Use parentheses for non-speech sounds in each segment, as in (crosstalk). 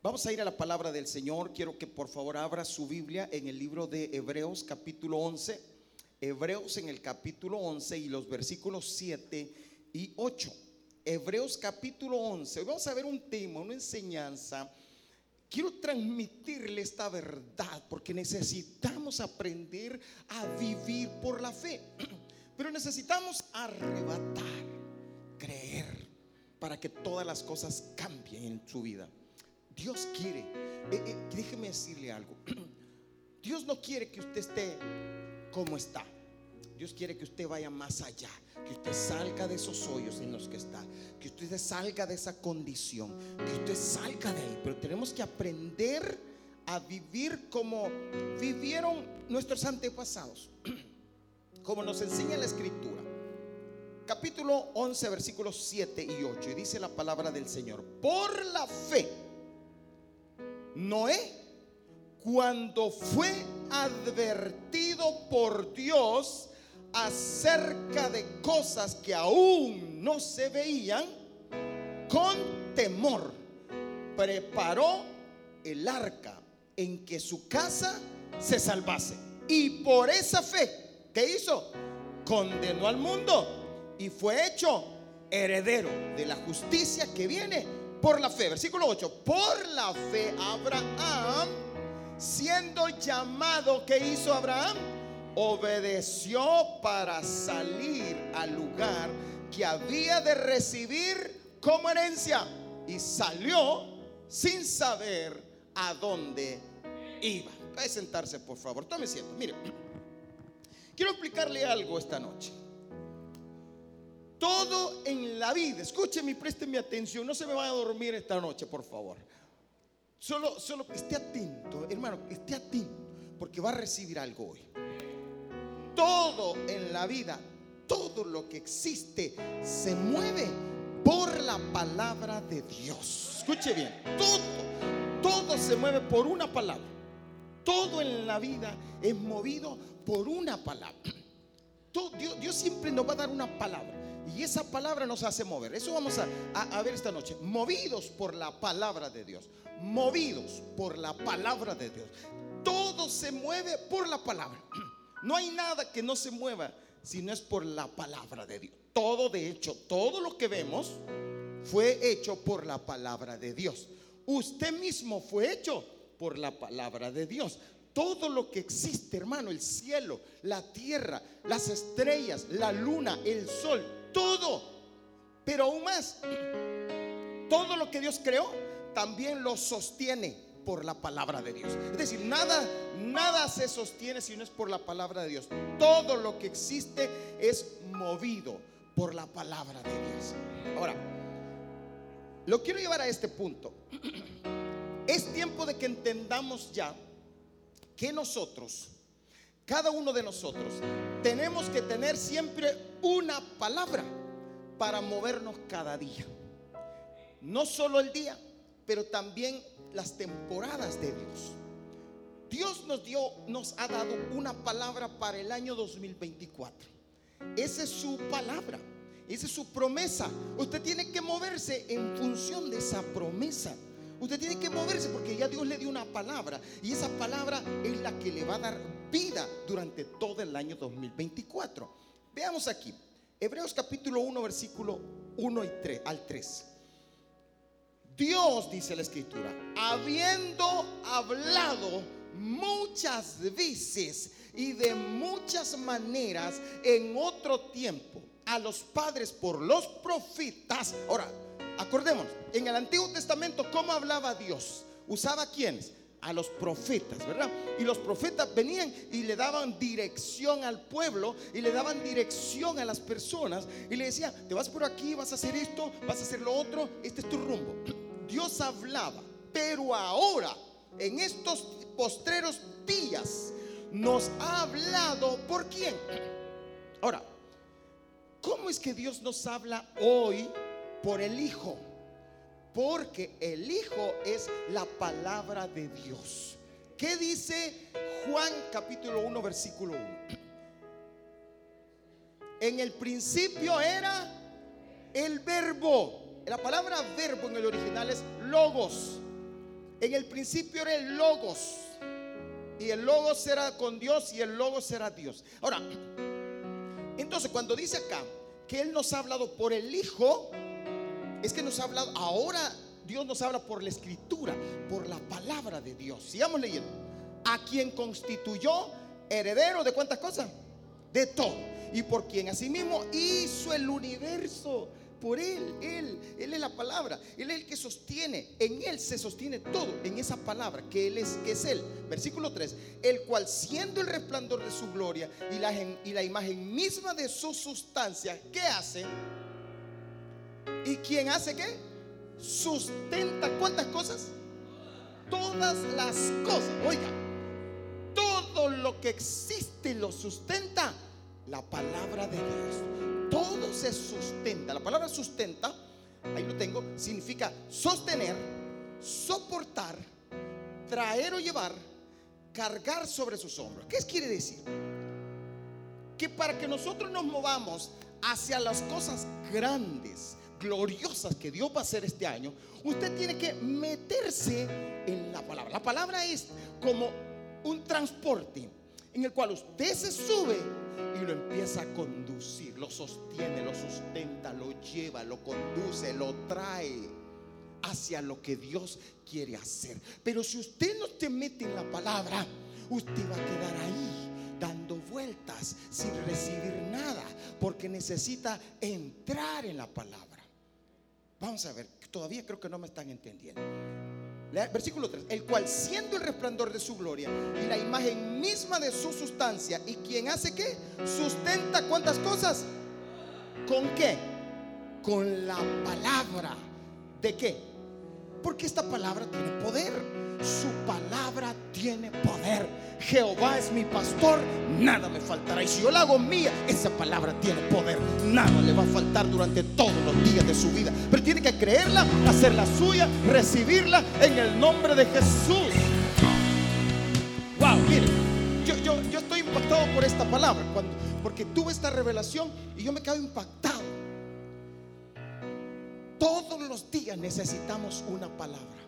Vamos a ir a la palabra del Señor. Quiero que por favor abra su Biblia en el libro de Hebreos capítulo 11. Hebreos en el capítulo 11 y los versículos 7 y 8. Hebreos capítulo 11. Hoy vamos a ver un tema, una enseñanza. Quiero transmitirle esta verdad porque necesitamos aprender a vivir por la fe. (clears throat) Pero necesitamos arrebatar, creer, para que todas las cosas cambien en su vida. Dios quiere, eh, eh, déjeme decirle algo. (clears throat) Dios no quiere que usted esté como está. Dios quiere que usted vaya más allá, que usted salga de esos hoyos en los que está, que usted salga de esa condición, que usted salga de ahí. Pero tenemos que aprender a vivir como vivieron nuestros antepasados, (clears throat) como nos enseña la escritura. Capítulo 11, versículos 7 y 8. Y dice la palabra del Señor, por la fe Noé, cuando fue advertido por Dios acerca de cosas que aún no se veían, con temor preparó el arca en que su casa se salvase. Y por esa fe, ¿qué hizo? Condenó al mundo y fue hecho heredero de la justicia que viene por la fe. Versículo 8. Por la fe Abraham, siendo llamado, ¿qué hizo Abraham? Obedeció para salir al lugar que había de recibir como herencia. Y salió sin saber a dónde iba. a sentarse, por favor. Tome siento. Mire, (clears throat) quiero explicarle algo esta noche. Todo en la vida, escúcheme y présteme atención, no se me vaya a dormir esta noche, por favor. Solo, solo esté atento, hermano, esté atento, porque va a recibir algo hoy. Todo en la vida, todo lo que existe, se mueve por la palabra de Dios. Escuche bien, todo, todo se mueve por una palabra. Todo en la vida es movido por una palabra. Dios, Dios siempre nos va a dar una palabra. Y esa palabra nos hace mover. Eso vamos a, ver esta noche. Movidos por la palabra de Dios. Movidos por la palabra de Dios. Todo se mueve por la palabra. (clears throat) No hay nada que no se mueva si no es por la palabra de Dios. Todo, de hecho, todo lo que vemos fue hecho por la palabra de Dios. Usted mismo fue hecho por la palabra de Dios. Todo lo que existe, hermano, el cielo, la tierra, las estrellas, la luna, el sol, todo. Pero aún más, todo lo que Dios creó también lo sostiene por la palabra de Dios. Es decir, nada, nada se sostiene si no es por la palabra de Dios. Todo lo que existe es movido por la palabra de Dios. Ahora, lo quiero llevar a este punto. (clears throat) Es tiempo de que entendamos ya que nosotros cada uno de nosotros tenemos que tener siempre una palabra para movernos cada día. No solo el día, pero también las temporadas de Dios. Dios nos dio, nos ha dado una palabra para el año 2024. Esa es su palabra, esa es su promesa. Usted tiene que moverse en función de esa promesa. Usted tiene que moverse porque ya Dios le dio una palabra y esa palabra es la que le va a dar vida durante todo el año 2024. Veamos aquí, Hebreos capítulo 1, versículo 1 y 3 al 3. Dios, dice la escritura, habiendo hablado muchas veces y de muchas maneras en otro tiempo a los padres por los profetas. Ahora, Acordémonos, en el Antiguo Testamento, ¿cómo hablaba Dios? ¿Usaba quiénes? A los profetas, ¿verdad? Y los profetas venían y le daban dirección al pueblo y le daban dirección a las personas y le decía, te vas por aquí, vas a hacer esto, vas a hacer lo otro, este es tu rumbo. (clears throat) Dios hablaba, pero ahora, en estos postreros días, nos ha hablado por quién. Ahora, ¿cómo es que Dios nos habla hoy por el Hijo. Porque el Hijo es la palabra de Dios. ¿Qué dice Juan capítulo 1 versículo 1? En el principio era el verbo. La palabra verbo en el original es logos. En el principio era el logos. Y el logos era con Dios y el logos era Dios. Ahora, entonces cuando dice acá que Él nos ha hablado por el Hijo, es que nos ha hablado, ahora Dios nos habla por la escritura, por la palabra de Dios. Sigamos leyendo. A quien constituyó heredero de cuántas cosas? De todo. Y por quien asimismo hizo el universo. Por Él, Él, Él es la palabra. Él es el que sostiene. En Él se sostiene todo. En esa palabra que Él es, que es Él. Versículo 3. El cual siendo el resplandor de su gloria y la, imagen misma de su sustancia, ¿qué hace? ¿Y quién hace qué? Sustenta cuántas cosas? Todas las cosas. Oiga, todo lo que existe lo sustenta la palabra de Dios. Todo se sustenta. La palabra sustenta, ahí lo tengo, significa sostener, soportar, traer o llevar, cargar sobre sus hombros. ¿Qué quiere decir? Que para que nosotros nos movamos hacia las cosas grandes, gloriosas que Dios va a hacer este año, usted tiene que meterse en la palabra. La palabra es como un transporte en el cual usted se sube y lo empieza a conducir, lo sostiene, lo sustenta, lo lleva, lo conduce, lo trae hacia lo que Dios quiere hacer. Pero si usted no te mete en la palabra, usted va a quedar ahí dando vueltas sin recibir nada, porque necesita entrar en la palabra. Vamos a ver, todavía creo que no me están entendiendo. Versículo 3, el cual siendo el resplandor de su gloria y la imagen misma de su sustancia, y quien hace qué? Sustenta cuántas cosas? ¿Con qué? Con la palabra. ¿De qué? Porque esta palabra tiene poder. Su palabra tiene poder. Jehová es mi pastor, nada me faltará. Y si yo la hago mía, esa palabra tiene poder. Nada le va a faltar durante todos los días de su vida. Pero tiene que creerla, hacerla suya, recibirla en el nombre de Jesús. Wow, miren, yo, yo, yo estoy impactado por esta palabra, cuando, porque tuve esta revelación y yo me quedo impactado. Días necesitamos una palabra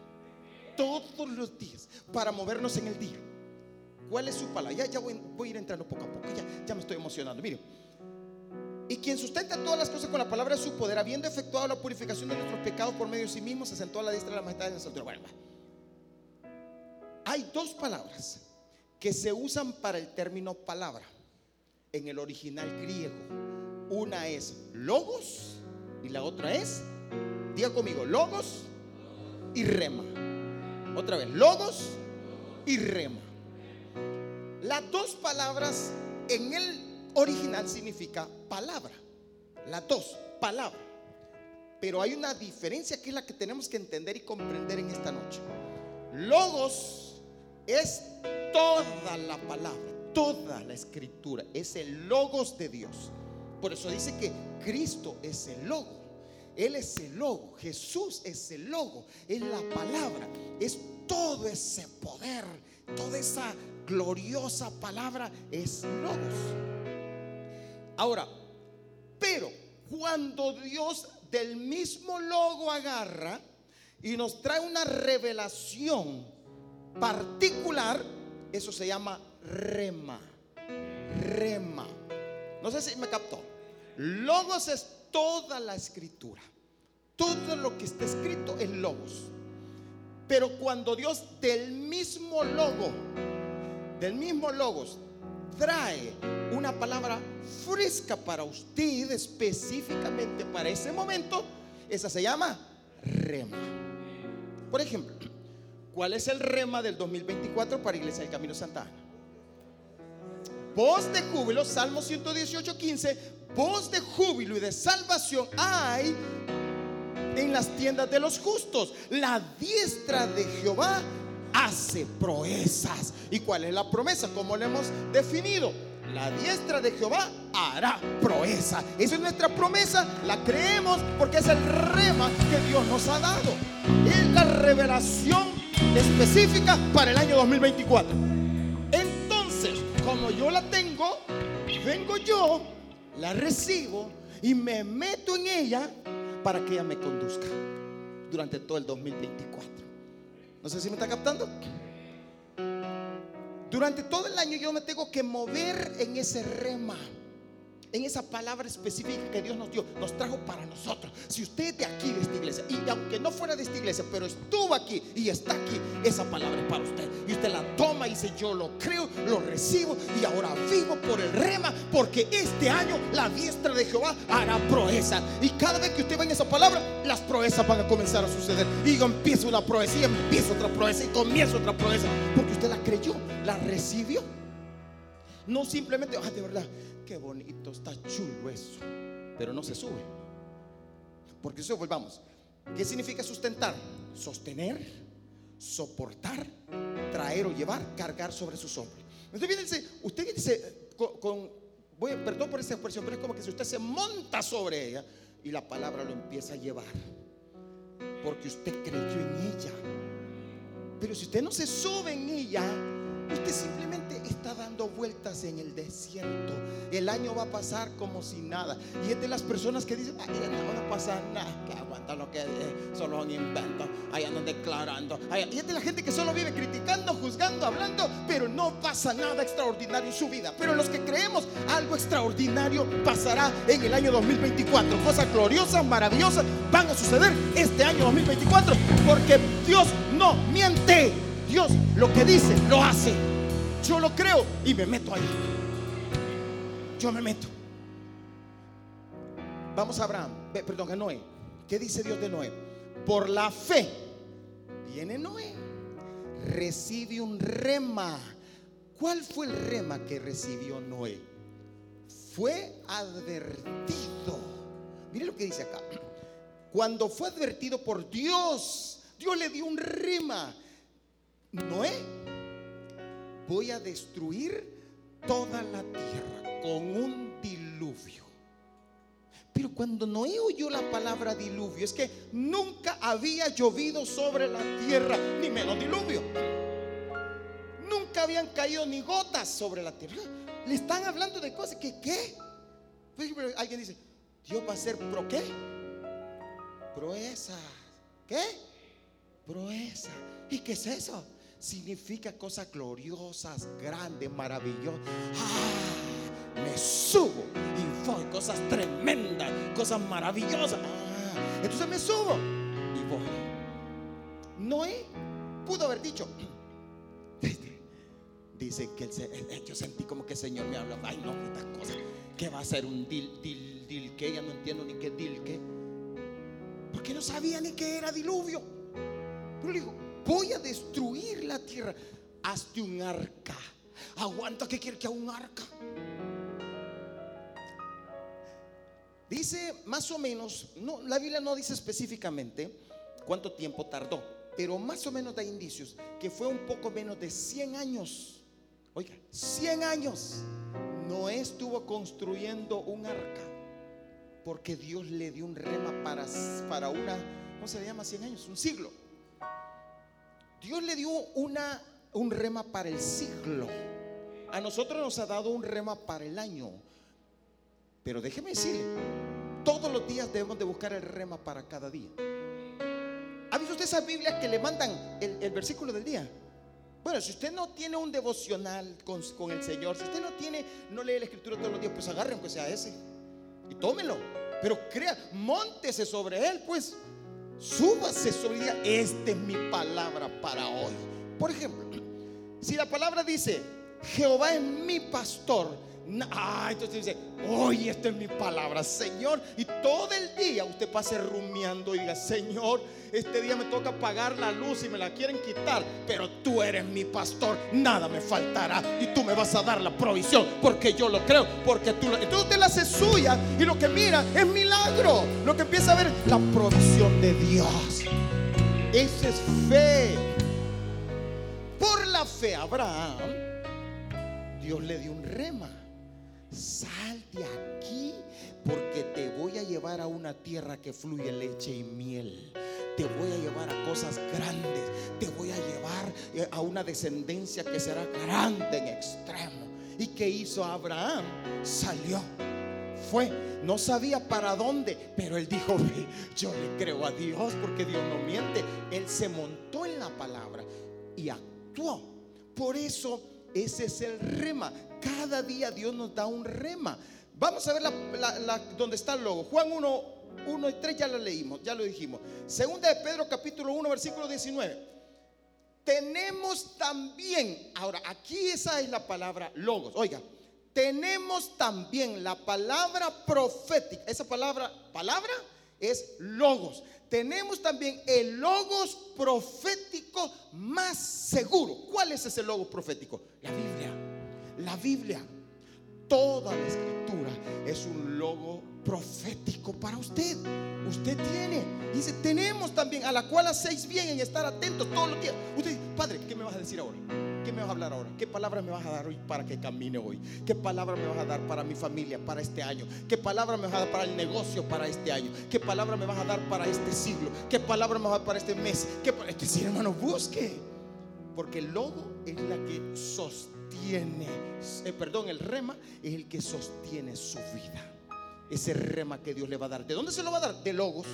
todos los días para movernos en el día. ¿Cuál es su palabra? Ya, voy, a ir entrando poco a poco. Ya, me estoy emocionando. Mire. Y quien sustenta todas las cosas con la palabra de su poder, habiendo efectuado la purificación de nuestros pecados por medio de sí mismo, se sentó a la diestra de la majestad de nuestro Bueno, hay dos palabras que se usan para el término palabra en el original griego. Una es logos y la otra es, diga conmigo, logos y rema. Otra vez, logos y rema. Las dos palabras en el original significa palabra. Las dos, palabra. Pero hay una diferencia que es la que tenemos que entender y comprender en esta noche. Logos es toda la palabra, toda la escritura. Es el logos de Dios. Por eso dice que Cristo es el logo. Él es el logo, Jesús es el logo, es la palabra, es todo ese poder, toda esa gloriosa palabra es logos. Ahora, pero cuando Dios del mismo logo agarra y nos trae una revelación particular, eso se llama rema. Rema. No sé si me captó. Logos es toda la escritura. Todo lo que está escrito es logos. Pero cuando Dios del mismo logo, del mismo logos, trae una palabra fresca para usted, específicamente para ese momento, esa se llama rema. Por ejemplo, ¿cuál es el rema del 2024 para Iglesia del Camino Santa Ana? Voz de júbilo, Salmo 118, 15, voz de júbilo y de salvación hay en las tiendas de los justos. La diestra de Jehová hace proezas. ¿Y cuál es la promesa? Como le hemos definido? La diestra de Jehová hará proeza. Esa es nuestra promesa. La creemos porque es el rema que Dios nos ha dado. Es la revelación específica para el año 2024. Entonces, como yo la tengo, vengo yo la recibo y me meto en ella para que ella me conduzca durante todo el 2024. No sé si me está captando. Durante todo el año yo me tengo que mover en ese rema en esa palabra específica que Dios nos dio, nos trajo para nosotros. Si usted es de aquí, de esta iglesia, y aunque no fuera de esta iglesia, pero estuvo aquí y está aquí, esa palabra es para usted. Y usted la toma y dice, yo lo creo, lo recibo y ahora vivo por el rema, porque este año la diestra de Jehová hará proeza. Y cada vez que usted va en esa palabra, las proezas van a comenzar a suceder. Y yo empiezo una proeza y empiezo otra proeza y comienzo otra proeza, porque usted la creyó, la recibió. No simplemente, ah, de verdad, qué bonito, está chulo eso. Pero no se sube. Porque eso volvamos. ¿Qué significa sustentar? Sostener, soportar, traer o llevar, cargar sobre sus hombros. Viene dice, usted dice, con, perdón por esa expresión, pero es como que si usted se monta sobre ella y la palabra lo empieza a llevar. Porque usted creyó en ella. Pero si usted no se sube en ella, usted simplemente está dando vueltas en el desierto. El año va a pasar como si nada. Y es de las personas que dicen, ay, no va a pasar nada, que aguanta lo que solo son inventos, ahí andan declarando. Y es de la gente que solo vive criticando, juzgando, hablando, pero no pasa nada extraordinario en su vida. Pero los que creemos algo extraordinario pasará en el año 2024. Cosas gloriosas, maravillosas van a suceder este año 2024 porque Dios no miente. Dios lo que dice, lo hace. Yo lo creo y me meto ahí. Yo me meto. Vamos a Abraham, perdón, a Noé. ¿Qué dice Dios de Noé? Por la fe viene Noé. Recibe un rema. ¿Cuál fue el rema que recibió Noé? Fue advertido. Mire lo que dice acá. Cuando fue advertido por Dios, Dios le dio un rema. Noé, voy a destruir toda la tierra con un diluvio. Pero cuando Noé oyó la palabra diluvio, es que nunca había llovido sobre la tierra, ni menos diluvio. Nunca habían caído ni gotas sobre la tierra. Le están hablando de cosas que, ¿qué? Alguien dice, Dios va a ser pro qué? Proeza. ¿Qué? Proeza. ¿Y qué es eso? Significa cosas gloriosas, grandes, maravillosas. Ah, me subo y voy, cosas tremendas, cosas maravillosas. Ah, entonces me subo y voy. Noé pudo haber dicho, (clears throat) dice que yo sentí como que el Señor me habla, ay no, estas cosas, que va a ser un dil, dil, dil, que ya no entiendo ni qué dil, que, porque no sabía ni qué era diluvio. Pero le voy a destruir la tierra. Hazte un arca. Aguanta que quiere que haga un arca. Dice más o menos, no, la Biblia no dice específicamente cuánto tiempo tardó, pero más o menos da indicios que fue un poco menos de 100 años. Oiga, 100 años. Noé estuvo construyendo un arca porque Dios le dio un rema para, para una, ¿cómo se llama? 100 años, un siglo. Dios le dio una, un rema para el siglo. A nosotros nos ha dado un rema para el año. Pero déjeme decirle, todos los días debemos de buscar el rema para cada día. ¿Ha visto usted esas Biblias que le mandan el, versículo del día? Bueno, si usted no tiene un devocional con, con, el Señor, si usted no tiene, no lee la escritura todos los días, pues agarre aunque sea ese y tómelo. Pero crea, montese sobre él, pues súbase sobre ella. Esta es mi palabra para hoy. Por ejemplo, si la palabra dice, Jehová es mi pastor, Ah, entonces dice, hoy esta es mi palabra, Señor. Y todo el día usted pase rumiando y diga, Señor, este día me toca pagar la luz y me la quieren quitar, pero tú eres mi pastor, nada me faltará y tú me vas a dar la provisión, porque yo lo creo, porque tú lo... Entonces usted la hace suya y lo que mira es milagro, lo que empieza a ver la provisión de Dios. Esa es fe. Por la fe, Abraham, Dios le dio un rema sal de aquí porque te voy a llevar a una tierra que fluye leche y miel. Te voy a llevar a cosas grandes. Te voy a llevar eh, a una descendencia que será grande en extremo. ¿Y qué hizo Abraham? Salió. fue. No sabía para dónde, pero él dijo, yo le creo a Dios porque Dios no miente. Él se montó en la palabra y actuó. Por eso ese es el rema. Cada día Dios nos da un rema. Vamos a ver la, donde está el logo. Juan 1, 1 y 3 ya lo leímos, ya lo dijimos. Segunda de Pedro capítulo 1 versículo 19. Tenemos también, ahora aquí esa es la palabra logos. Oiga, tenemos también la palabra profética. Esa palabra, palabra es logos. Tenemos también el logos profético más seguro. ¿Cuál es ese logos profético? La Biblia. La Biblia. Toda la escritura es un logo profético para usted. Usted tiene. Dice, tenemos también a la cual hacéis bien en estar atentos todos los días. Usted dice, Padre, ¿qué me vas a decir ahora? ¿Qué me vas a hablar ahora? ¿Qué palabra me vas a dar hoy para que camine hoy? ¿Qué palabra me vas a dar para mi familia, para este año? ¿Qué palabra me vas a dar para el negocio, para este año? ¿Qué palabra me vas a dar para este siglo? ¿Qué palabra me vas a dar para este mes? ¿Qué este decir, hermano, busque. Porque el logo es la que sostiene, eh, perdón, el rema es el que sostiene su vida. Ese rema que Dios le va a dar. ¿De dónde se lo va a dar? De logos.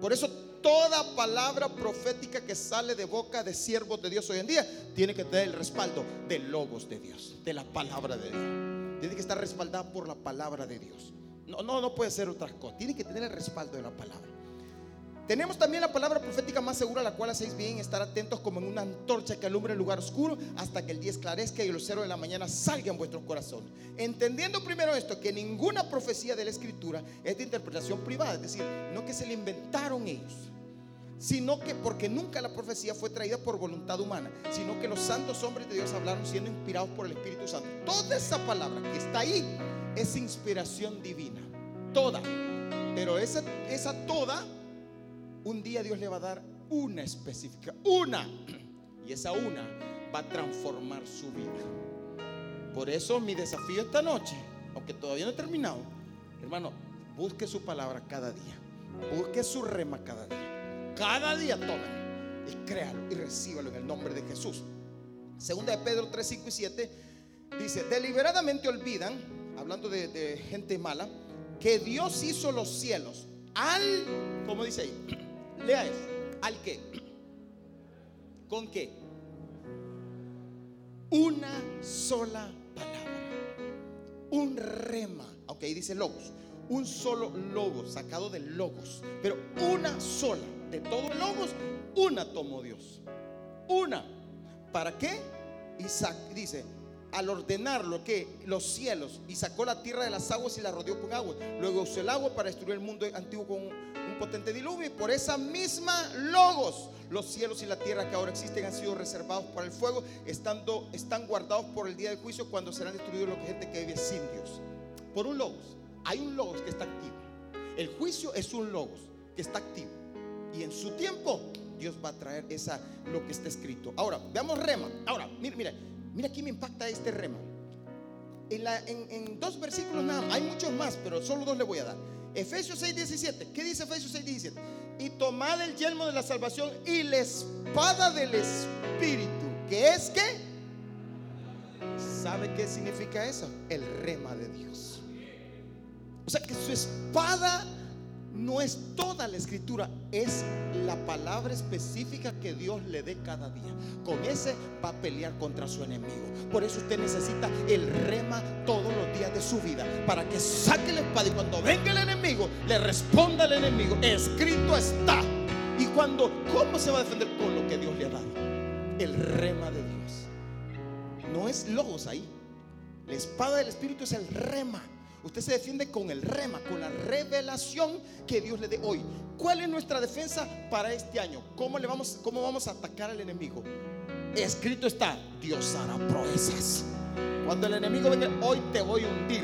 Por eso toda palabra profética que sale de boca de siervos de Dios hoy en día tiene que tener el respaldo de logos de Dios, de la palabra de Dios. Tiene que estar respaldada por la palabra de Dios. No, no, no puede ser otra cosa. Tiene que tener el respaldo de la palabra. Tenemos también la palabra profética más segura, la cual hacéis bien estar atentos como en una antorcha que alumbra el lugar oscuro hasta que el día esclarezca y los ceros de la mañana salgan en vuestros corazones. Entendiendo primero esto, que ninguna profecía de la escritura es de interpretación privada, es decir, no que se le inventaron ellos, sino que porque nunca la profecía fue traída por voluntad humana, sino que los santos hombres de Dios hablaron siendo inspirados por el Espíritu Santo. Toda esa palabra que está ahí es inspiración divina, toda. Pero esa, esa toda un día Dios le va a dar una específica, una. Y esa una va a transformar su vida. Por eso mi desafío esta noche, aunque todavía no he terminado, hermano, busque su palabra cada día. Busque su rema cada día. Cada día tome y créalo y recíbalo en el nombre de Jesús. Segunda de Pedro 3, 5 y 7 dice, deliberadamente olvidan, hablando de, de gente mala, que Dios hizo los cielos al, como dice ahí, (clears throat) Lea eso. ¿Al qué? ¿Con qué? Una sola palabra. Un rema. Ok, dice logos. Un solo logo sacado de logos. Pero una sola. De todos los logos, una tomó Dios. Una. ¿Para qué? Isaac dice, al ordenarlo que los cielos y sacó la tierra de las aguas y la rodeó con agua. Luego usó el agua para destruir el mundo antiguo con un potente diluvio. Y por esa misma logos, los cielos y la tierra que ahora existen han sido reservados para el fuego, estando, están guardados por el día del juicio cuando serán destruidos los gente que vive sin Dios. Por un logos, hay un logos que está activo. El juicio es un logos que está activo. Y en su tiempo Dios va a traer esa lo que está escrito. Ahora, veamos rema. Ahora, mire, mire. Mira aquí me impacta este rema. En, dos versículos nada, hay muchos más, pero solo dos le voy a dar. Efesios 6, 17. ¿Qué dice Efesios 6, 17? Y tomad el yelmo de la salvación y la espada del Espíritu. ¿Qué es qué? ¿Sabe qué significa eso? El rema de Dios. O sea que su espada no es toda la escritura, es la palabra específica que Dios le dé cada día. Con ese va a pelear contra su enemigo. Por eso usted necesita el rema todos los días de su vida, para que saque la espada y cuando venga el enemigo, le responda al enemigo, escrito está. Y cuando, ¿cómo se va a defender con lo que Dios le ha dado? El rema de Dios. No es logos ahí. La espada del Espíritu es el rema. Usted se defiende con el rema, con la revelación que Dios le dé hoy. ¿Cuál es nuestra defensa para este año? ¿Cómo, le vamos, cómo vamos a atacar al enemigo? Escrito está, Dios hará proezas. Cuando el enemigo venga, hoy te voy a hundir.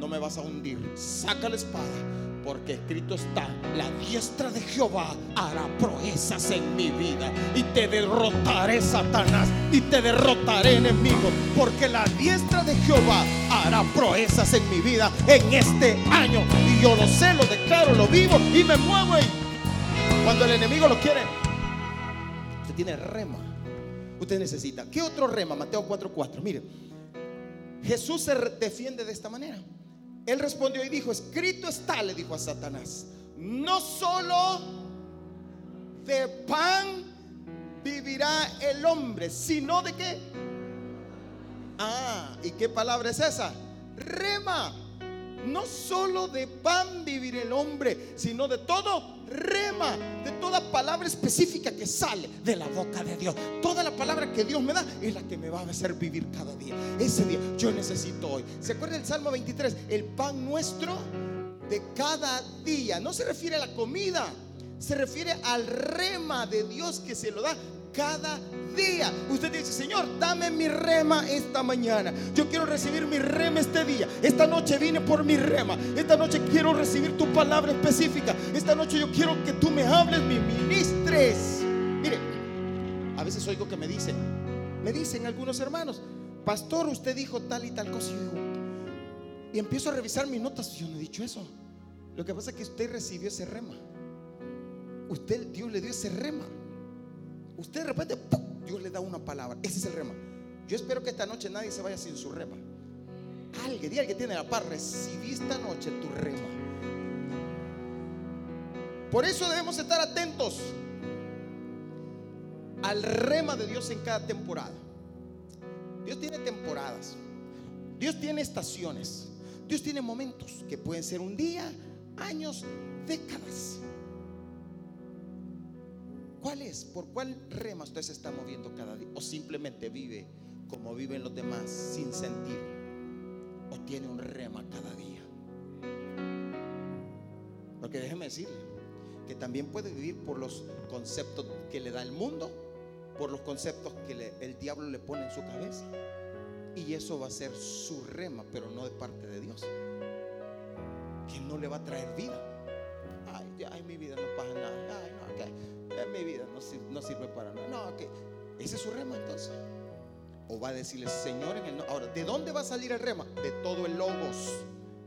No me vas a hundir. Saca la espada porque escrito está, la diestra de Jehová hará proezas en mi vida y te derrotaré Satanás y te derrotaré enemigo, porque la diestra de Jehová hará proezas en mi vida en este año y yo lo sé, lo declaro, lo vivo y me muevo. Cuando el enemigo lo quiere, usted tiene rema. Usted necesita. ¿Qué otro rema? Mateo 4:4. Mire, Jesús se defiende de esta manera. Él respondió y dijo, escrito está, le dijo a Satanás, no solo de pan vivirá el hombre, sino de qué. Ah, ¿y qué palabra es esa? Rema. No solo de pan vivir el hombre, sino de todo rema, de toda palabra específica que sale de la boca de Dios. Toda la palabra que Dios me da es la que me va a hacer vivir cada día. Ese día yo necesito hoy. ¿Se acuerda el Salmo 23? El pan nuestro de cada día. No se refiere a la comida, se refiere al rema de Dios que se lo da cada día. Usted dice, Señor, dame mi rema esta mañana. Yo quiero recibir mi rema este día. Esta noche vine por mi rema. Esta noche quiero recibir tu palabra específica. Esta noche yo quiero que tú me hables, me ministres. Mire, a veces oigo que me dicen, me dicen algunos hermanos, pastor, usted dijo tal y tal cosa. Y, y empiezo a revisar mis notas. Yo no he dicho eso. Lo que pasa es que usted recibió ese rema. Usted, Dios le dio ese rema. Usted de repente, Dios le da una palabra. Ese es el rema. Yo espero que esta noche nadie se vaya sin su rema. Alguien, día que tiene la paz, recibí esta noche tu rema. Por eso debemos estar atentos al rema de Dios en cada temporada. Dios tiene temporadas. Dios tiene estaciones. Dios tiene momentos que pueden ser un día, años, décadas. ¿Cuál es? ¿Por cuál rema usted se está moviendo cada día? ¿O simplemente vive como viven los demás sin sentido? ¿O tiene un rema cada día? Porque déjeme decirle que también puede vivir por los conceptos que le da el mundo, por los conceptos que el diablo le pone en su cabeza. Y eso va a ser su rema, pero no de parte de Dios. Que no le va a traer vida. Ay, ay mi vida no pasa nada. Ay, no, mi vida no, sirve para nada. No, que ese es su rema entonces. O va a decirle, Señor, en el Ahora, ¿de dónde va a salir el rema? De todo el logos.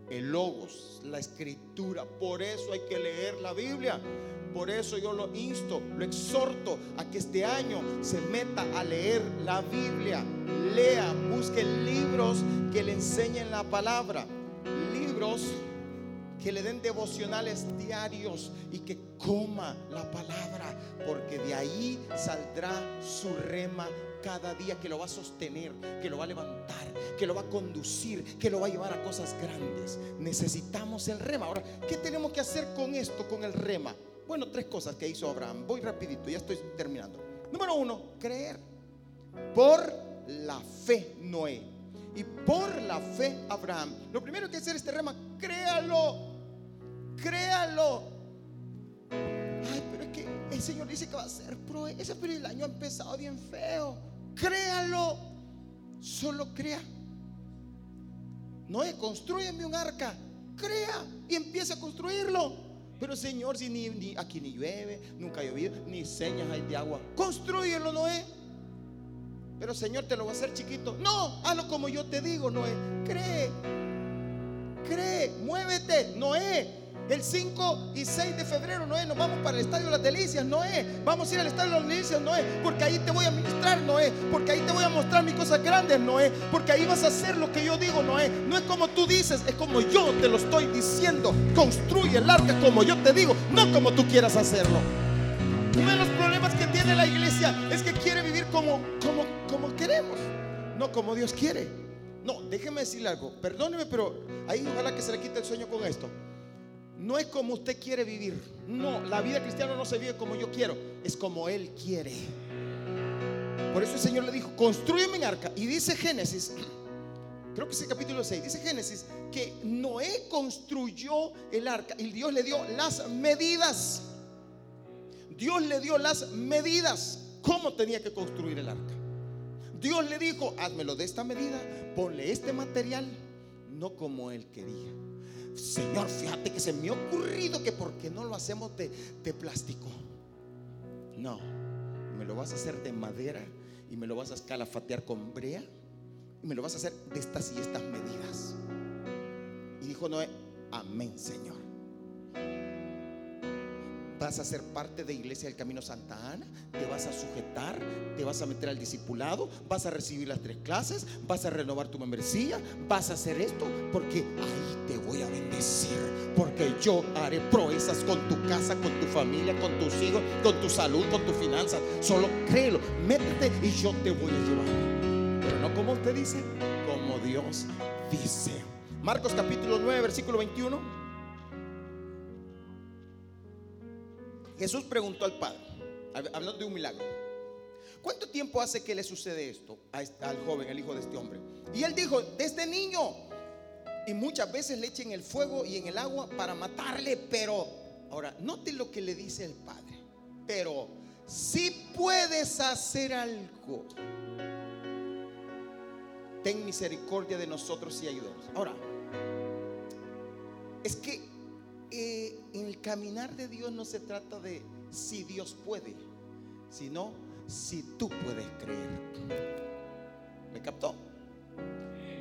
El logos, la escritura. Por eso hay que leer la Biblia. Por eso yo lo insto, lo exhorto a que este año se meta a leer la Biblia. Lea, busque libros que le enseñen la palabra. Libros que le den devocionales diarios y que coma la palabra, porque de ahí saldrá su rema cada día que lo va a sostener, que lo va a levantar, que lo va a conducir, que lo va a llevar a cosas grandes. Necesitamos el rema. Ahora, ¿qué tenemos que hacer con esto, con el rema? Bueno, tres cosas que hizo Abraham. Voy rapidito, ya estoy terminando. Número uno, creer. Por la fe Noé. Y por la fe Abraham. Lo primero que hacer este rema, créalo. Créalo. Ay, pero es que el Señor dice que va a ser ese pero el año ha empezado bien feo. Créalo. Solo crea. Noé, construyeme un arca. Crea y empieza a construirlo. Pero Señor, si ni, aquí ni llueve, nunca ha llovido, ni señas hay de agua. Construyelo, Noé. Pero Señor, te lo va a hacer chiquito. No, hazlo como yo te digo, Noé. Cree. Cree, muévete, Noé. El 5 y 6 de febrero, Noé, nos vamos para el Estadio de las Delicias, Noé. Vamos a ir al Estadio de las Delicias, Noé, porque ahí te voy a ministrar, Noé. Porque ahí te voy a mostrar mis cosas grandes, Noé. Porque ahí vas a hacer lo que yo digo, Noé. No es como tú dices, es como yo te lo estoy diciendo. Construye el arca como yo te digo, no como tú quieras hacerlo. Uno de los problemas que tiene la iglesia es que quiere vivir como, como, como queremos, no como Dios quiere. No, déjeme decirle algo. Perdóneme, pero ahí ojalá que se le quite el sueño con esto no es como usted quiere vivir. No, la vida cristiana no se vive como yo quiero, es como Él quiere. Por eso el Señor le dijo, construyeme un arca. Y dice Génesis, (clears throat) creo que es el capítulo 6, dice Génesis, que Noé construyó el arca y Dios le dio las medidas. Dios le dio las medidas, cómo tenía que construir el arca. Dios le dijo, házmelo de esta medida, ponle este material, no como Él quería. Señor, fíjate que se me ha ocurrido que porque no lo hacemos de, de plástico. No, me lo vas a hacer de madera y me lo vas a escalafatear con brea y me lo vas a hacer de estas y estas medidas. Y dijo Noé, amén, Señor vas a ser parte de Iglesia del Camino Santa Ana, te vas a sujetar, te vas a meter al discipulado, vas a recibir las tres clases, vas a renovar tu membresía, vas a hacer esto, porque ahí te voy a bendecir, porque yo haré proezas con tu casa, con tu familia, con tus hijos, con tu salud, con tus finanzas. Solo créelo, métete y yo te voy a llevar. Pero no como usted dice, como Dios dice. Marcos capítulo 9, versículo 21. Jesús preguntó al Padre, hablando de un milagro. ¿Cuánto tiempo hace que le sucede esto al joven, el hijo de este hombre? Y él dijo, desde niño. Y muchas veces le echen el fuego y en el agua para matarle, pero ahora, note lo que le dice el padre. Pero si puedes hacer algo, ten misericordia de nosotros y ayúdanos. Ahora, es que el caminar de Dios no se trata de si Dios puede, sino si tú puedes creer. ¿Me captó?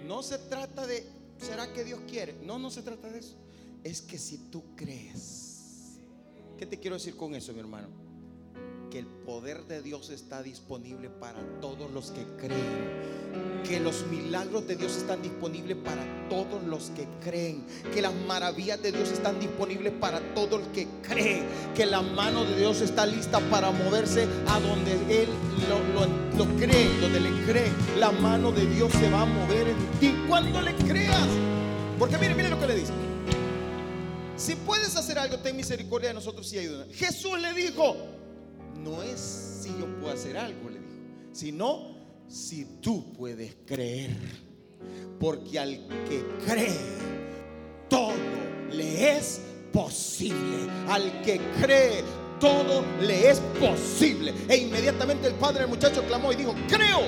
No se trata de, ¿será que Dios quiere? No, no se trata de eso. Es que si tú crees. ¿Qué te quiero decir con eso, mi hermano? Que el poder de Dios está disponible para todos los que creen. Que los milagros de Dios están disponibles para todos los que creen. Que las maravillas de Dios están disponibles para todo el que cree. Que la mano de Dios está lista para moverse a donde Él lo, cree, donde le cree. La mano de Dios se va a mover en ti cuando le creas. Porque mire, mire lo que le dice. Si puedes hacer algo, ten misericordia de nosotros y ayuda. Jesús le dijo, no es si yo puedo hacer algo, le dijo, sino si tú puedes creer. Porque al que cree, todo le es posible. Al que cree, todo le es posible. E inmediatamente el padre del muchacho clamó y dijo, creo,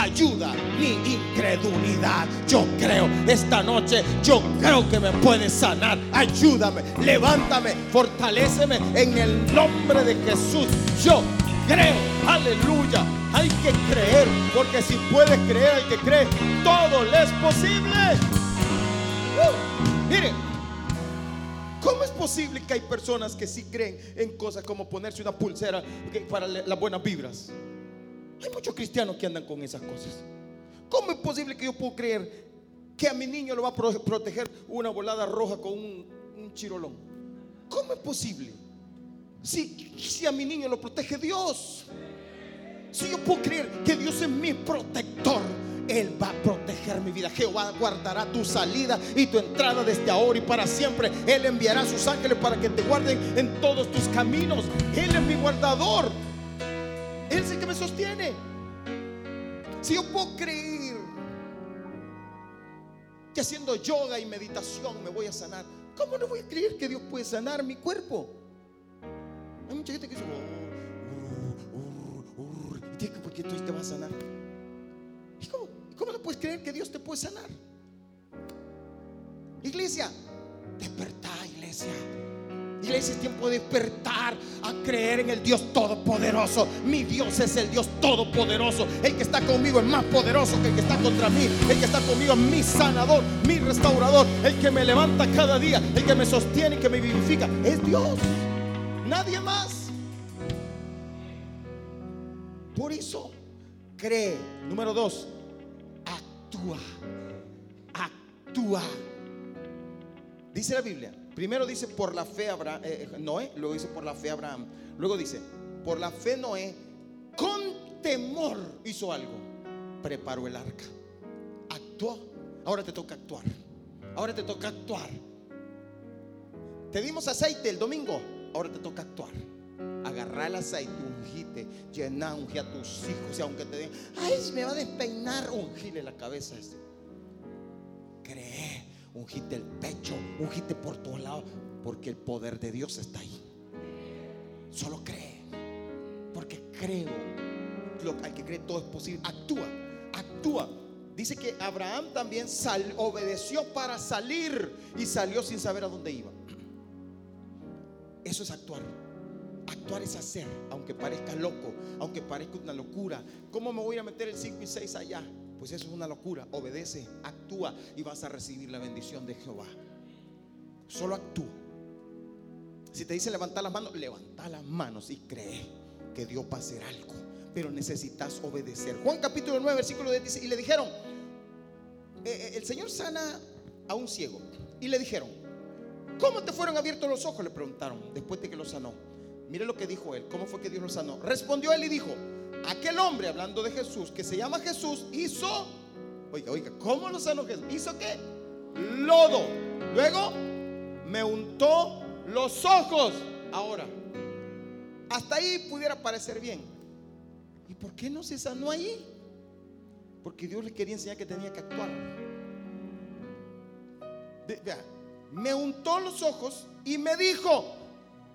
ayuda mi incredulidad. Yo creo esta noche, yo creo que me puedes sanar. Ayúdame, levántame, fortaléceme en el nombre de Jesús. Yo creo, aleluya. Hay que creer, porque si puedes creer al que cree, todo le es posible. Uh, mire, ¿Cómo es posible que hay personas que sí creen en cosas como ponerse una pulsera para las buenas vibras? Hay muchos cristianos que andan con esas cosas. ¿Cómo es posible que yo puedo creer que a mi niño lo va a proteger una volada roja con un, chirolón? ¿Cómo es posible? Si, si a mi niño lo protege Dios. Si yo puedo creer que Dios es mi protector. Él va a proteger mi vida. Jehová guardará tu salida y tu entrada desde ahora y para siempre. Él enviará sus ángeles para que te guarden en todos tus caminos. Él es mi guardador. Él es el que me sostiene. Si yo puedo creer que haciendo yoga y meditación me voy a sanar, ¿cómo no voy a creer que Dios puede sanar mi cuerpo? Hay mucha gente que dice, oh, uh, uh, ¿por qué tú te vas a sanar? ¿Y cómo, ¿Cómo no puedes creer que Dios te puede sanar? Iglesia, despertá, iglesia. Iglesia, es tiempo de despertar a creer en el Dios Todopoderoso. Mi Dios es el Dios Todopoderoso. El que está conmigo es más poderoso que el que está contra mí. El que está conmigo es mi sanador, mi restaurador. El que me levanta cada día. El que me sostiene y que me vivifica. Es Dios. Nadie más. Por eso, cree. Número dos, actúa. Actúa. Dice la Biblia Primero dice por la fe Abraham, eh, eh, Noé, luego dice por la fe Abraham. Luego dice, por la fe Noé, con temor hizo algo. Preparó el arca. Actuó. Ahora te toca actuar. Ahora te toca actuar. Te dimos aceite el domingo. Ahora te toca actuar. Agarrar el aceite, ungite, llenar, ungir a tus hijos. Y aunque te den, ay, me va a despeinar, ungile la cabeza. Cree ungite el pecho, ungite por todos lados, porque el poder de Dios está ahí. Solo cree, porque creo. Lo, al que cree todo es posible. Actúa, actúa. Dice que Abraham también obedeció para salir y salió sin saber a dónde iba. Eso es actuar. Actuar es hacer, aunque parezca loco, aunque parezca una locura. ¿Cómo me voy a meter el 5 y 6 allá? Pues eso es una locura. Obedece, actúa y vas a recibir la bendición de Jehová. Solo actúa. Si te dice levantar las manos, levanta las manos y cree que Dios va a hacer algo. Pero necesitas obedecer. Juan capítulo 9, versículo 10 dice, y le dijeron, eh, eh, el Señor sana a un ciego. Y le dijeron, ¿cómo te fueron abiertos los ojos? Le preguntaron después de que lo sanó. Mire lo que dijo él, ¿cómo fue que Dios lo sanó? Respondió él y dijo, aquel hombre, hablando de Jesús, que se llama Jesús, hizo, oiga, oiga, ¿cómo lo sanó Jesús? ¿Hizo qué? Lodo. Luego me untó los ojos. Ahora, hasta ahí pudiera parecer bien. ¿Y por qué no se sanó ahí? Porque Dios le quería enseñar que tenía que actuar. me untó los ojos y me dijo,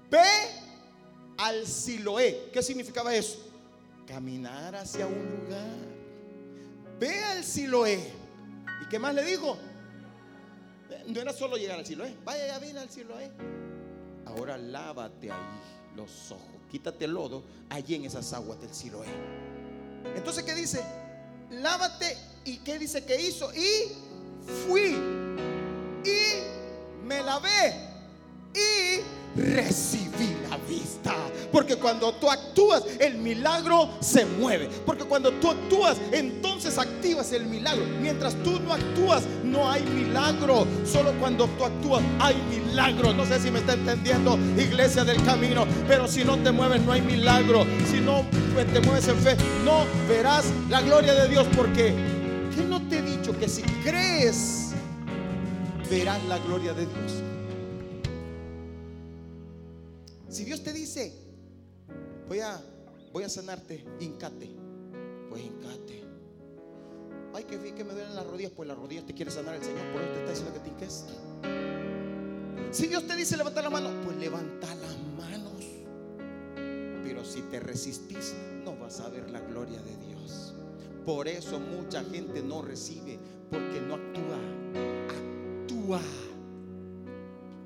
ve al Siloé. ¿Qué significaba eso? Caminar hacia un lugar. Ve al Siloé. ¿Y qué más le dijo? No era solo llegar al Siloé. Vaya, ya vine al Siloé. Ahora lávate ahí los ojos. Quítate el lodo allí en esas aguas del Siloé. Entonces, ¿qué dice? Lávate. ¿Y qué dice que hizo? Y fui. Y me lavé. Y recibí la vista. Porque cuando tú actúas, el milagro se mueve. Porque cuando tú actúas, entonces activas el milagro. Mientras tú no actúas, no hay milagro. Solo cuando tú actúas, hay milagro. No sé si me está entendiendo, iglesia del camino. Pero si no te mueves, no hay milagro. Si no te mueves en fe, no verás la gloria de Dios. Porque, ¿qué no te he dicho? Que si crees, verás la gloria de Dios. Si Dios te dice, voy a, voy a sanarte, hincate, pues hincate. Ay, que, que me duelen las rodillas, pues las rodillas te quiere sanar el Señor, por eso te está diciendo que te hinques. Si Dios te dice levanta la mano, pues levanta las manos. Pero si te resistís, no vas a ver la gloria de Dios. Por eso mucha gente no recibe, porque no actúa. Actúa.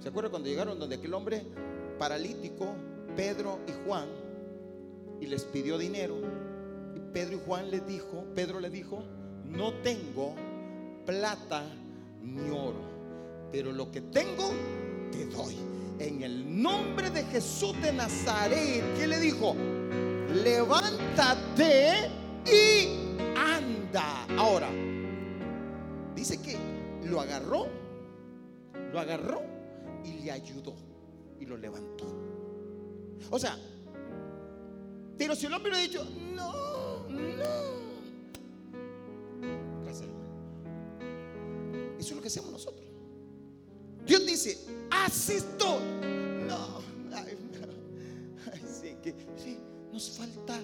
¿Se acuerda cuando llegaron donde aquel hombre paralítico Pedro y Juan y les pidió dinero. Y Pedro y Juan le dijo, Pedro le dijo, no tengo plata ni oro, pero lo que tengo te doy. En el nombre de Jesús de Nazaret, ¿qué le dijo? Levántate y anda. Ahora, dice que lo agarró, lo agarró y le ayudó y lo levantó. O sea, pero si el hombre hubiera dicho, no, no. Gracias, Eso es lo que hacemos nosotros. Dios dice, asisto. No, ay, que, sí, nos falta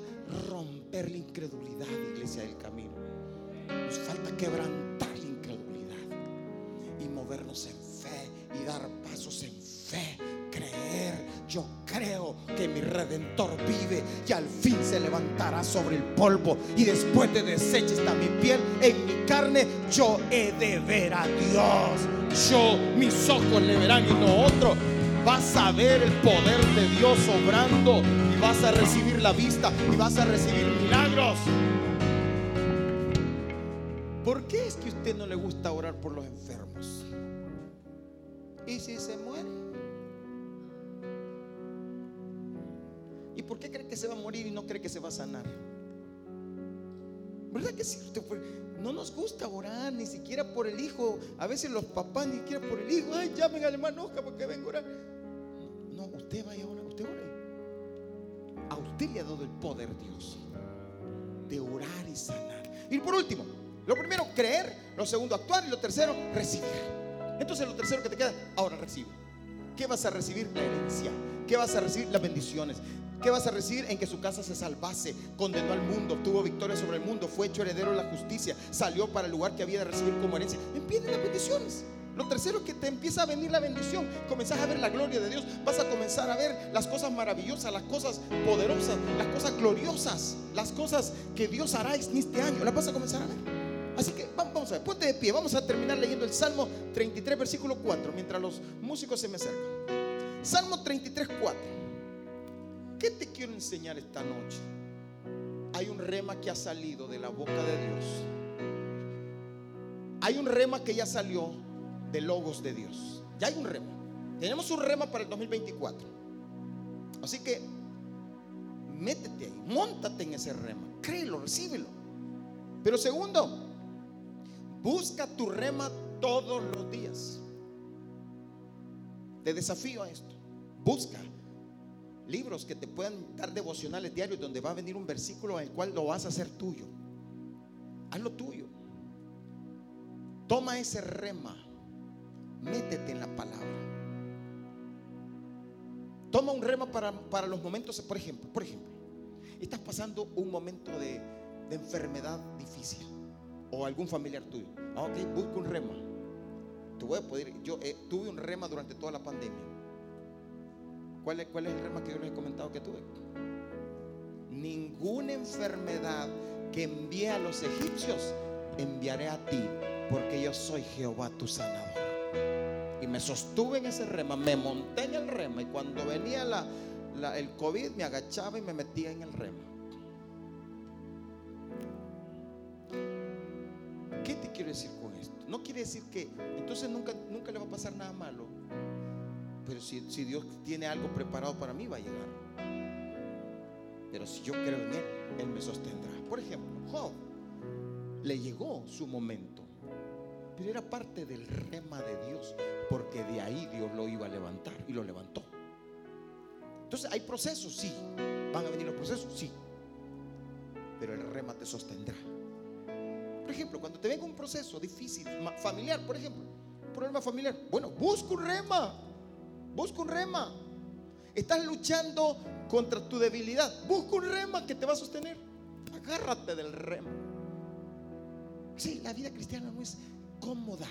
romper la incredulidad, iglesia del camino. Nos falta quebrantar sobre el polvo. Y después de deshecha está mi piel, en mi carne yo he de ver a Dios. Yo, mis ojos le verán y no otro. Vas a ver el poder de Dios obrando y vas a recibir la vista y vas a recibir milagros. ¿Por qué es que a usted no le gusta orar por los enfermos? ¿Y si se muere? ¿Y por qué cree que se va a morir y no cree que se va a sanar? ¿Verdad que sí? No nos gusta orar ni siquiera por el hijo. A veces los papás ni siquiera por el hijo. Ay, llamen al hermano porque vengo a orar. No, usted vaya a orar, usted ore. A usted le ha dado el poder Dios de orar y sanar. Y por último, lo primero, creer. Lo segundo, actuar. Y lo tercero, recibir. Entonces, lo tercero que te queda, ahora recibe. ¿Qué vas a recibir? La herencia. ¿Qué vas a recibir? Las bendiciones. ¿Qué vas a recibir? En que su casa se salvase, condenó al mundo, tuvo victoria sobre el mundo, fue hecho heredero de la justicia, salió para el lugar que había de recibir como herencia. Empiezan las bendiciones. Lo tercero es que te empieza a venir la bendición. Comenzás a ver la gloria de Dios. Vas a comenzar a ver las cosas maravillosas, las cosas poderosas, las cosas gloriosas, las cosas que Dios hará en este año. Las vas a comenzar a ver. Así que vamos a ver, ponte de pie. Vamos a terminar leyendo el Salmo 33, versículo 4, mientras los músicos se me acercan. Salmo 33, 4. ¿Qué te quiero enseñar esta noche? Hay un rema que ha salido de la boca de Dios. Hay un rema que ya salió de logos de Dios. Ya hay un rema. Tenemos un rema para el 2024. Así que métete ahí, montate en ese rema, créelo, recíbelo. Pero segundo, busca tu rema todos los días. te desafío a esto. Busca libros que te puedan dar devocionales diarios donde va a venir un versículo en el cual lo vas a hacer tuyo. Hazlo tuyo. Toma ese rema. Métete en la palabra. Toma un rema para, para los momentos, por ejemplo, por ejemplo, estás pasando un momento de, de enfermedad difícil o algún familiar tuyo. Ah, ok, busca un rema. Te voy a poder, yo eh, tuve un rema durante toda la pandemia. ¿Cuál es, ¿Cuál es el rema que yo les he comentado que tuve? Ninguna enfermedad que envié a los egipcios enviaré a ti, porque yo soy Jehová tu sanador. Y me sostuve en ese rema, me monté en el rema y cuando venía la- el COVID me agachaba y me metía en el rema. ¿Qué te quiero decir con esto? No quiere decir que entonces nunca, nunca le va a pasar nada malo. Pero si, si Dios tiene algo preparado para mí, va a llegar. Pero si yo creo en Él, Él me sostendrá. Por ejemplo, Job le llegó su momento, pero era parte del rema de Dios, porque de ahí Dios lo iba a levantar y lo levantó. Entonces, hay procesos, sí. Van a venir los procesos, sí. Pero el rema te sostendrá. Por ejemplo, cuando te venga un proceso difícil, familiar, por ejemplo, problema familiar, bueno, busca un rema, busca un rema. Estás luchando contra tu debilidad, busca un rema que te va a sostener. Agárrate del rema. Sí, la vida cristiana no es cómoda,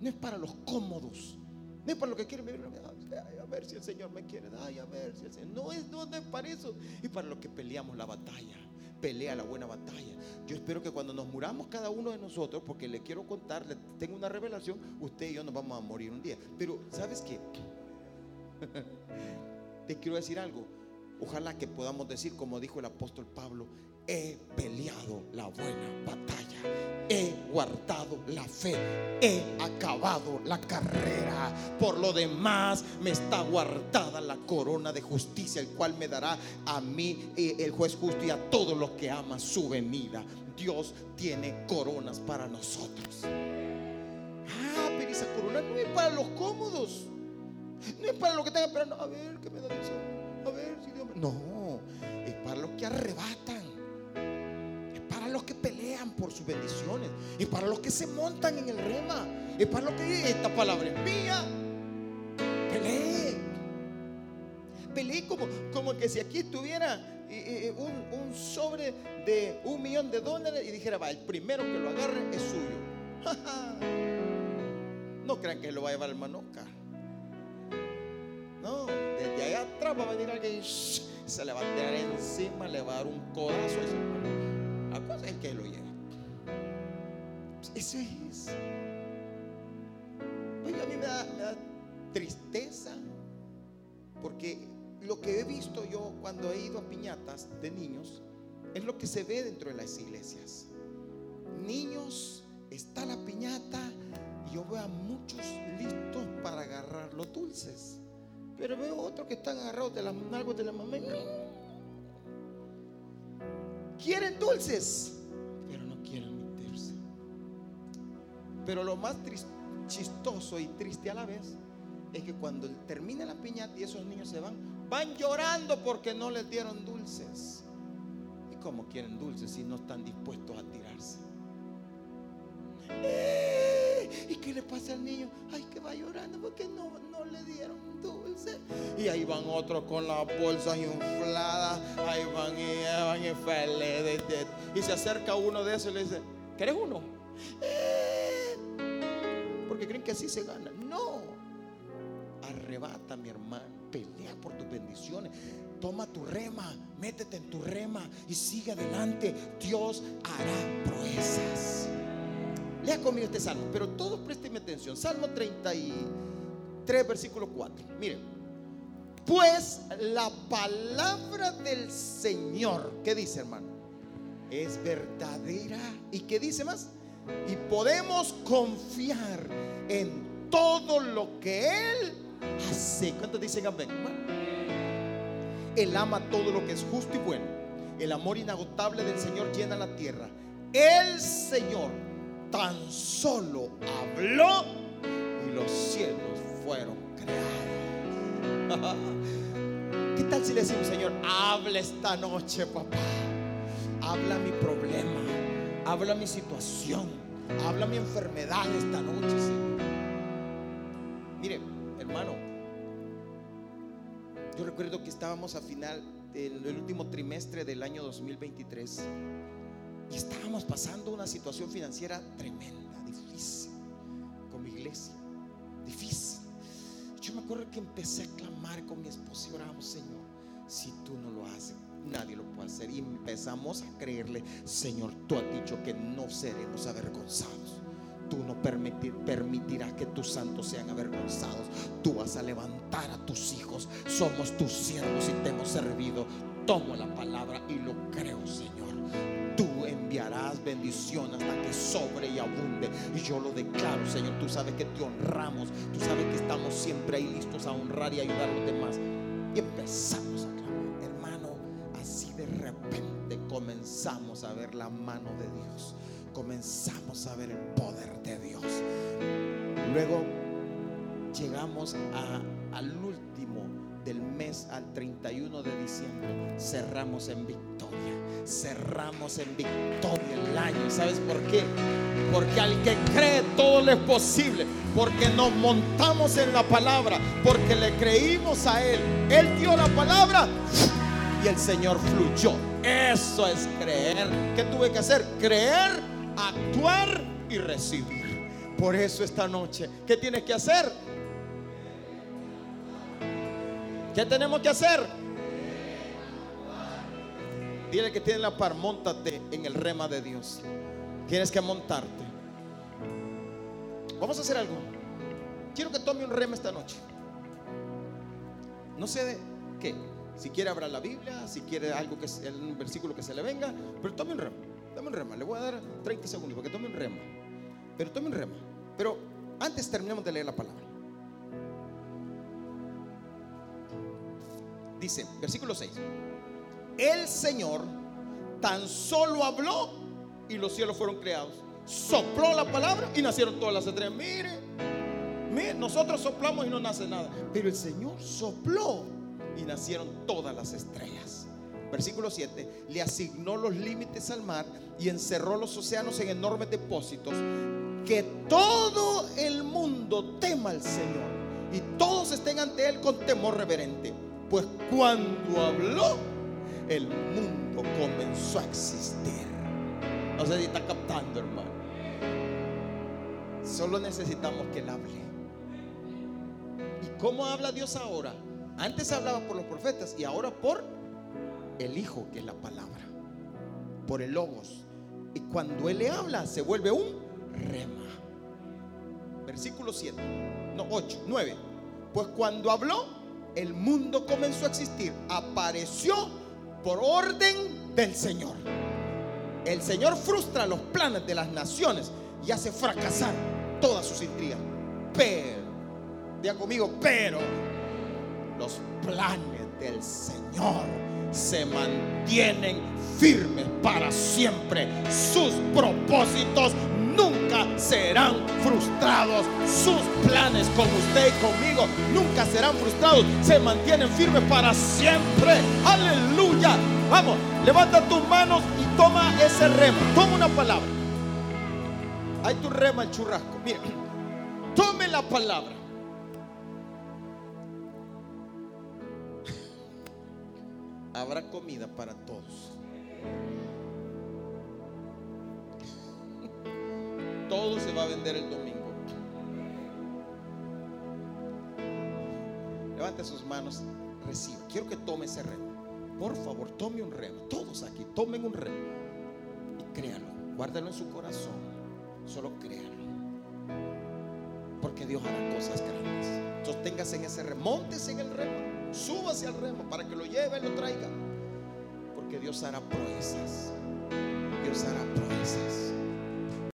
no es para los cómodos, no es para los que quieren vivir. Ay, a ver si el Señor me quiere, ay, a ver si el Señor. No es, no, es para eso, es para los que peleamos la batalla. Pelea la buena batalla. Yo espero que cuando nos muramos cada uno de nosotros, porque le quiero contar, le tengo una revelación, usted y yo nos vamos a morir un día. Pero, ¿sabes qué? (laughs) Te quiero decir algo. Ojalá que podamos decir, como dijo el apóstol Pablo, he peleado la buena batalla, he guardado la fe, he acabado la carrera. Por lo demás me está guardada la corona de justicia, el cual me dará a mí eh, el juez justo y a todos los que aman su venida. Dios tiene coronas para nosotros. Ah, pero esa corona no es para los cómodos. No es para los que están esperando. A ver, ¿qué me da Dios? A ver si Dios me... No, es para los que arrebatan. Es para los que pelean por sus bendiciones. Es para los que se montan en el rema. Es para los que esta palabra es mía. Pelee. Pelee como, como que si aquí estuviera eh, eh, un, un sobre de un millón de dólares y dijera, va, el primero que lo agarre es suyo. (laughs) No crean que lo va a llevar el manoca. No, desde allá atrás va a venir alguien shh, se le va a tirar encima, le va a dar un codazo. La cosa es que lo lleve. Eso es. Oiga, a mí me da, me da tristeza porque lo que he visto yo cuando he ido a piñatas de niños es lo que se ve dentro de las iglesias. Niños, está la piñata y yo veo a muchos listos para agarrar los dulces. Pero veo otros que están agarrados de las nalgas de la mamá. Quieren dulces, pero no quieren meterse. Pero lo más chistoso y triste a la vez es que cuando termina la piñata y esos niños se van, van llorando porque no les dieron dulces. ¿Y cómo quieren dulces si no están dispuestos a tirarse? ¡Eh! ¿Y qué le pasa al niño? Ay, que va llorando porque no, no le dieron dulce. Y ahí van otros con las bolsas infladas. Ahí van y van y. Y se acerca uno de esos y le dice, ¿querés uno? ¡Eh! Porque creen que así se gana. No. Arrebata, mi hermano. Pelea por tus bendiciones. Toma tu rema, métete en tu rema y sigue adelante. Dios hará proezas. Lea conmigo este salmo, pero todos presten atención. Salmo 33, versículo 4. Miren, pues la palabra del Señor, ¿qué dice hermano? Es verdadera. ¿Y qué dice más? Y podemos confiar en todo lo que Él hace. ¿Cuántos dicen amén? Él ama todo lo que es justo y bueno. El amor inagotable del Señor llena la tierra. El Señor tan solo habló y los cielos fueron creados. (laughs) ¿Qué tal si le decimos, Señor, habla esta noche, papá? Habla mi problema, habla mi situación, habla mi enfermedad esta noche, Señor. Mire, hermano, yo recuerdo que estábamos a final del último trimestre del año 2023 y estábamos pasando una situación financiera tremenda, difícil, con mi iglesia, difícil. Yo me acuerdo que empecé a clamar con mi esposa y oramos, Señor, si tú no lo haces, nadie lo puede hacer. Y empezamos a creerle, Señor, tú has dicho que no seremos avergonzados. Tú no permitirás que tus santos sean avergonzados. Tú vas a levantar a tus hijos. Somos tus siervos y te hemos servido. Tomo la palabra y lo creo, Señor. Enviarás bendición hasta que sobre y abunde. Y yo lo declaro, Señor. Tú sabes que te honramos. Tú sabes que estamos siempre ahí listos a honrar y ayudar a los demás. Y empezamos a clamar, hermano. Así de repente comenzamos a ver la mano de Dios comenzamos a ver el poder de Dios. Luego llegamos al último del mes, al 31 de diciembre. Cerramos en victoria. Cerramos en victoria el año. sabes por qué? Porque al que cree todo le es posible. Porque nos montamos en la palabra. Porque le creímos a Él. Él dio la palabra y el Señor fluyó. Eso es creer. ¿Qué tuve que hacer? Creer actuar y recibir. Por eso esta noche, ¿qué tienes que hacer? ¿Qué tenemos que hacer? Dile que tiene la par, montate en el rema de Dios. Tienes que montarte. Vamos a hacer algo. Quiero que tome un rema esta noche. No sé de qué. Si quiere abra la Biblia, si quiere algo que un versículo que se le venga, pero tome un rema. Dame un rema. Le voy a dar 30 segundos porque tome un rema. Pero tome un rema. Pero antes terminemos de leer la palabra. Dice, versículo 6. El Señor tan solo habló y los cielos fueron creados. Sopló la palabra y nacieron todas las estrellas. Mire, mire, nosotros soplamos y no nace nada. Pero el Señor sopló y nacieron todas las estrellas versículo 7, le asignó los límites al mar y encerró los océanos en enormes depósitos, que todo el mundo tema al Señor y todos estén ante Él con temor reverente. Pues cuando habló, el mundo comenzó a existir. No sé si está captando, hermano. Solo necesitamos que Él hable. ¿Y cómo habla Dios ahora? Antes hablaba por los profetas y ahora por el Hijo, que es la palabra, por el Logos. Y cuando Él le habla, se vuelve un rema. Versículo 7, no, 8, 9. Pues cuando habló, el mundo comenzó a existir. Apareció por orden del Señor. El Señor frustra los planes de las naciones y hace fracasar todas sus intrigas. Pero, diga conmigo, pero los planes del Señor se mantienen firmes para siempre. Sus propósitos nunca serán frustrados. Sus planes con usted y conmigo nunca serán frustrados. Se mantienen firmes para siempre. Aleluya. Vamos, levanta tus manos y toma ese remo. Toma una palabra. Hay tu rema el churrasco. Mira, tome la palabra. habrá comida para todos. Todo se va a vender el domingo. Levante sus manos, reciba. Quiero que tome ese remo. Por favor, tome un remo. Todos aquí, tomen un remo. Y créalo. Guárdalo en su corazón. Solo créalo. Porque Dios hará cosas grandes. Sosténgase en ese remo. Móntese en el remo. Súbase al remo para que lo lleve y lo traiga. Porque Dios hará proezas. Dios hará proezas.